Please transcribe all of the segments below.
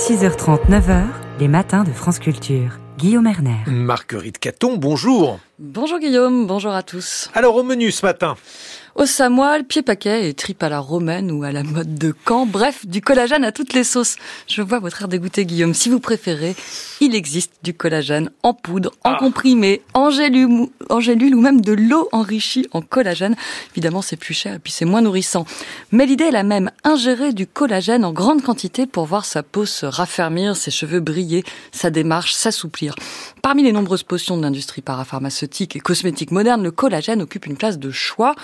6h30, 9h, les matins de France Culture. Guillaume Erner. Marguerite Caton, bonjour. Bonjour Guillaume, bonjour à tous. Alors au menu ce matin au samoil, pied paquet et tripes à la romaine ou à la mode de Caen. Bref, du collagène à toutes les sauces. Je vois votre air dégoûté, Guillaume. Si vous préférez, il existe du collagène en poudre, en ah. comprimé, en gélule, en gélule ou même de l'eau enrichie en collagène. Évidemment, c'est plus cher et puis c'est moins nourrissant. Mais l'idée est la même. Ingérer du collagène en grande quantité pour voir sa peau se raffermir, ses cheveux briller, sa démarche s'assouplir. Parmi les nombreuses potions de l'industrie parapharmaceutique et cosmétique moderne, le collagène occupe une place de choix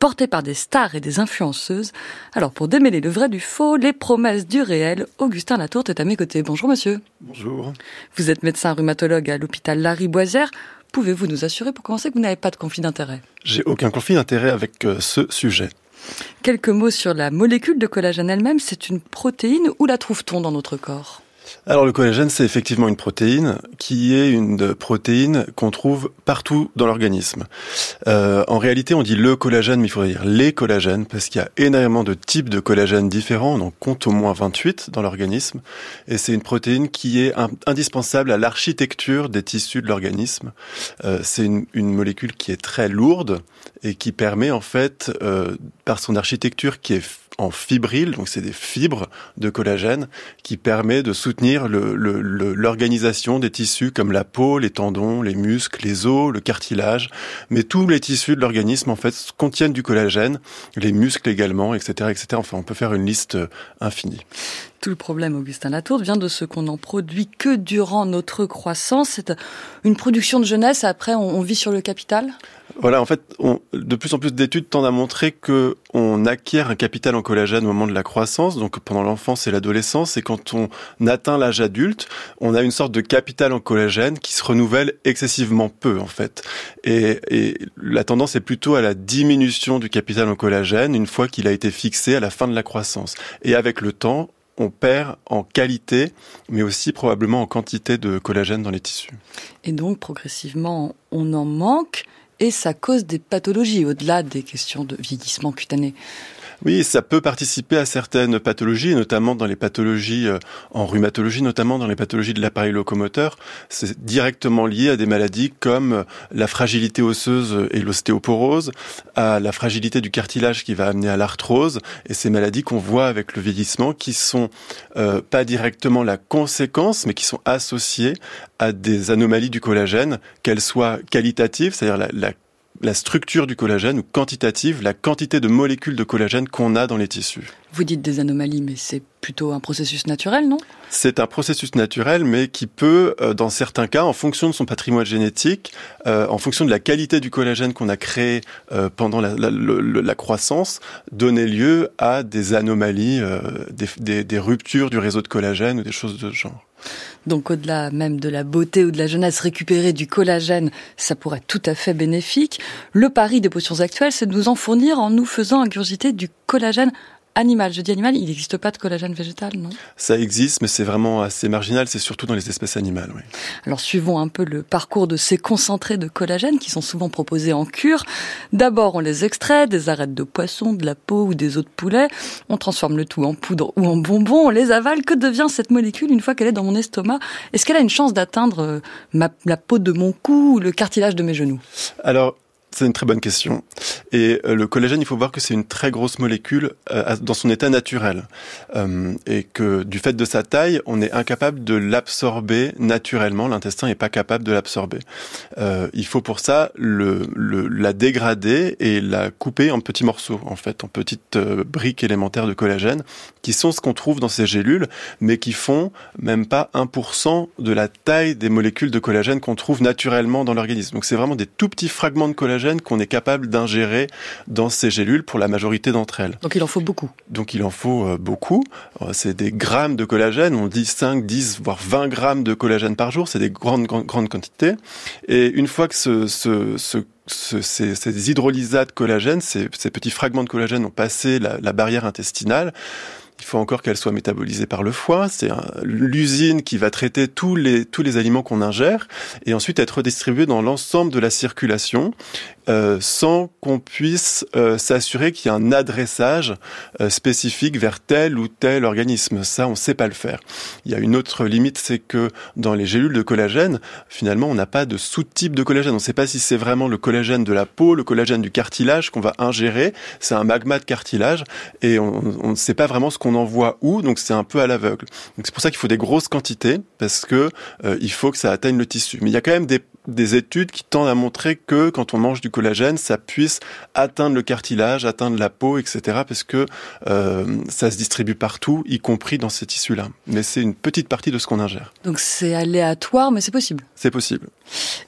porté par des stars et des influenceuses. Alors pour démêler le vrai du faux, les promesses du réel, Augustin Latourte est à mes côtés. Bonjour monsieur. Bonjour. Vous êtes médecin rhumatologue à l'hôpital Larry Boisière. Pouvez-vous nous assurer pour commencer que vous n'avez pas de conflit d'intérêt J'ai aucun conflit d'intérêt avec euh, ce sujet. Quelques mots sur la molécule de collagène elle-même. C'est une protéine. Où la trouve-t-on dans notre corps? Alors le collagène, c'est effectivement une protéine qui est une protéine qu'on trouve partout dans l'organisme. Euh, en réalité, on dit le collagène, mais il faudrait dire les collagènes parce qu'il y a énormément de types de collagène différents. On en compte au moins 28 dans l'organisme, et c'est une protéine qui est indispensable à l'architecture des tissus de l'organisme. Euh, c'est une, une, molécule qui est très lourde et qui permet en fait, euh, par son architecture qui est en fibrille, donc c'est des fibres de collagène qui permet de soutenir l'organisation le, le, des tissus comme la peau, les tendons, les muscles, les os, le cartilage. Mais tous les tissus de l'organisme en fait contiennent du collagène, les muscles également, etc., etc. Enfin, on peut faire une liste euh, infinie. Tout le problème, Augustin Latour, vient de ce qu'on n'en produit que durant notre croissance. C'est une production de jeunesse. Après, on vit sur le capital? Voilà, en fait, on, de plus en plus d'études tendent à montrer que on acquiert un capital en collagène au moment de la croissance, donc pendant l'enfance et l'adolescence, et quand on atteint l'âge adulte, on a une sorte de capital en collagène qui se renouvelle excessivement peu, en fait. Et, et la tendance est plutôt à la diminution du capital en collagène une fois qu'il a été fixé à la fin de la croissance. Et avec le temps, on perd en qualité, mais aussi probablement en quantité de collagène dans les tissus. Et donc, progressivement, on en manque et ça cause des pathologies au-delà des questions de vieillissement cutané. Oui, ça peut participer à certaines pathologies, notamment dans les pathologies euh, en rhumatologie, notamment dans les pathologies de l'appareil locomoteur. C'est directement lié à des maladies comme euh, la fragilité osseuse et l'ostéoporose, à la fragilité du cartilage qui va amener à l'arthrose, et ces maladies qu'on voit avec le vieillissement qui sont euh, pas directement la conséquence, mais qui sont associées à des anomalies du collagène, qu'elles soient qualitatives, c'est-à-dire la, la la structure du collagène ou quantitative, la quantité de molécules de collagène qu'on a dans les tissus. Vous dites des anomalies, mais c'est plutôt un processus naturel, non? C'est un processus naturel, mais qui peut, euh, dans certains cas, en fonction de son patrimoine génétique, euh, en fonction de la qualité du collagène qu'on a créé euh, pendant la, croissance, donner lieu à des anomalies, des, des ruptures du réseau de collagène ou des choses de ce genre. Donc au-delà même de la beauté ou de la jeunesse, récupérer du collagène, ça pourrait être tout à fait bénéfique. Le pari des potions actuelles, c'est de nous en fournir en nous faisant ingurgiter du collagène animal. Je dis animal, il n'existe pas de collagène végétal, non? Ça existe, mais c'est vraiment assez marginal. C'est surtout dans les espèces animales. Oui. Alors suivons un peu le parcours de ces concentrés de collagène qui sont souvent proposés en cure. D'abord, on les extrait des arêtes de poisson, de la peau ou des os de poulet. On transforme le tout en poudre ou en bonbon. On les avale. Que devient cette molécule une fois qu'elle est dans mon estomac? Est-ce qu'elle a une chance d'atteindre euh, la peau de mon cou ou le cartilage de mes genoux? Alors, c'est une très bonne question. Et euh, le collagène, il faut voir que c'est une très grosse molécule euh, dans son état naturel. Euh, et que du fait de sa taille, on est incapable de l'absorber naturellement. L'intestin n'est pas capable de l'absorber. il faut pour ça la dégrader et la couper en petits morceaux, en fait, en petites briques élémentaires de collagène, qui sont ce qu'on trouve dans ces gélules, mais qui font même pas 1% de la taille des molécules de collagène qu'on trouve naturellement dans l'organisme. Donc c'est vraiment des tout petits fragments de collagène qu'on est capable d'ingérer dans ces gélules pour la majorité d'entre elles. Donc il en faut beaucoup. Donc il en faut euh, beaucoup. Euh, c'est des grammes de collagène, on dit 5, 10, voire 20 grammes de collagène par jour, c'est des grandes, grandes, quantités. Et une fois que ce, ce, ce ces, ces, hydrolysats de collagène, ces, petits fragments de collagène ont passé la, barrière intestinale, il faut encore qu'elle soit métabolisée par le foie. C'est l'usine qui va traiter tous les, tous les aliments qu'on ingère et ensuite être redistribué dans l'ensemble de la circulation euh, sans qu'on puisse euh, s'assurer qu'il y a un adressage euh, spécifique vers tel ou tel organisme. Ça, on ne sait pas le faire. Il y a une autre limite, c'est que dans les gélules de collagène, finalement, on n'a pas de sous-type de collagène. On ne sait pas si c'est vraiment le collagène de la peau, le collagène du cartilage qu'on va ingérer. C'est un magma de cartilage et on ne sait pas vraiment ce qu'on envoie où, donc c'est un peu à l'aveugle. Donc c'est pour ça qu'il faut des grosses quantités parce que il faut que ça atteigne le tissu. Mais il y a quand même des des études qui tendent à montrer que quand on mange du collagène, ça puisse atteindre le cartilage, atteindre la peau, etc. Parce que euh, ça se distribue partout, y compris dans ces tissus-là. Mais c'est une petite partie de ce qu'on ingère. Donc c'est aléatoire, mais c'est possible. C'est possible.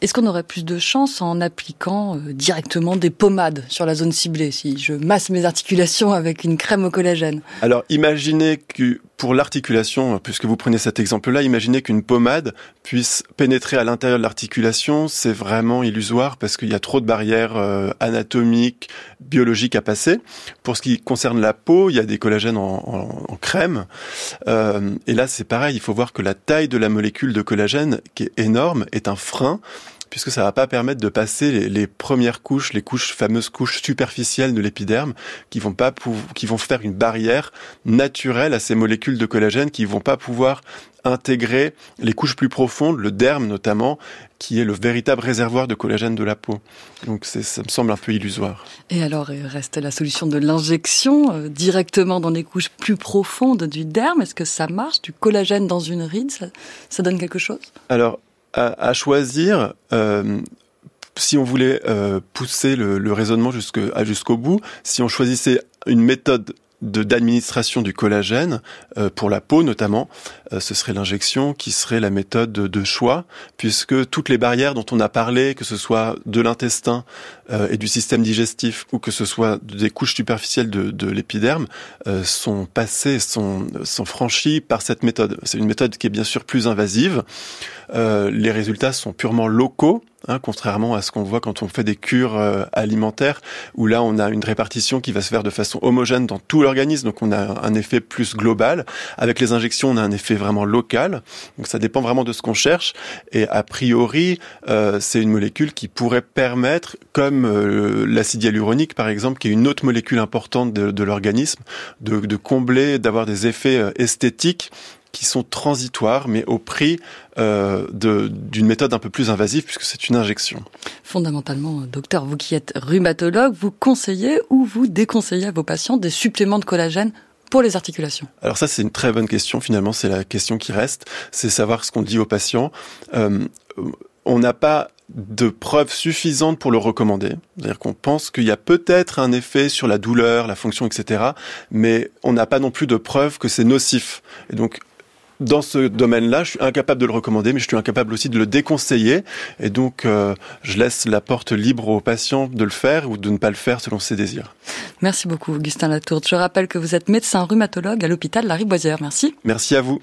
Est-ce qu'on aurait plus de chance en appliquant euh, directement des pommades sur la zone ciblée, si je masse mes articulations avec une crème au collagène? Alors imaginez que pour l'articulation, puisque vous prenez cet exemple-là, imaginez qu'une pommade puisse pénétrer à l'intérieur de l'articulation, c'est vraiment illusoire parce qu'il y a trop de barrières euh, anatomiques, biologiques à passer. Pour ce qui concerne la peau, il y a des collagènes en, crème. Euh, et là, c'est pareil, il faut voir que la taille de la molécule de collagène, qui est énorme, est un frein puisque ça va pas permettre de passer les, premières couches, les couches fameuses couches superficielles de l'épiderme, qui vont pas qui vont faire une barrière naturelle à ces molécules de collagène, qui vont pas pouvoir intégrer les couches plus profondes, le derme notamment, qui est le véritable réservoir de collagène de la peau. Donc ça me semble un peu illusoire. Et alors, il reste la solution de l'injection euh, directement dans les couches plus profondes du derme. Est-ce que ça marche Du collagène dans une ride, ça, ça donne quelque chose? Alors, à, choisir, euh, si on voulait euh, pousser le, raisonnement jusqu'au bout, si on choisissait une méthode d'administration du collagène euh, pour la peau notamment, ce serait l'injection qui serait la méthode de, choix, puisque toutes les barrières dont on a parlé, que ce soit de l'intestin et du système digestif ou que ce soit des couches superficielles de, de l'épiderme, sont passées, sont, sont franchies par cette méthode. C'est une méthode qui est bien sûr plus invasive. Euh, les résultats sont purement locaux, hein, contrairement à ce qu'on voit quand on fait des cures euh, alimentaires, où là on a une répartition qui va se faire de façon homogène dans tout l'organisme, donc on a un effet plus global. Avec les injections, on a un effet vraiment local, donc ça dépend vraiment de ce qu'on cherche. Et a priori, euh, c'est une molécule qui pourrait permettre, comme l'acide hyaluronique par exemple, qui est une autre molécule importante de, l'organisme, de, de combler, d'avoir des effets esthétiques qui sont transitoires, mais au prix euh, d'une méthode un peu plus invasive, puisque c'est une injection. Fondamentalement, docteur, vous qui êtes rhumatologue, vous conseillez ou vous déconseillez à vos patients des suppléments de collagène pour les articulations? Alors ça, c'est une très bonne question. Finalement, c'est la question qui reste. C'est savoir ce qu'on dit aux patients. Euh, on n'a pas de preuves suffisantes pour le recommander. C'est-à-dire qu'on pense qu'il y a peut-être un effet sur la douleur, la fonction, etc. Mais on n'a pas non plus de preuves que c'est nocif. Et donc, dans ce domaine-là, je suis incapable de le recommander, mais je suis incapable aussi de le déconseiller. Et donc, euh, je laisse la porte libre aux patients de le faire ou de ne pas le faire selon ses désirs. Merci beaucoup, Augustin Latourde. Je rappelle que vous êtes médecin rhumatologue à l'hôpital La Riboisière. Merci. Merci à vous.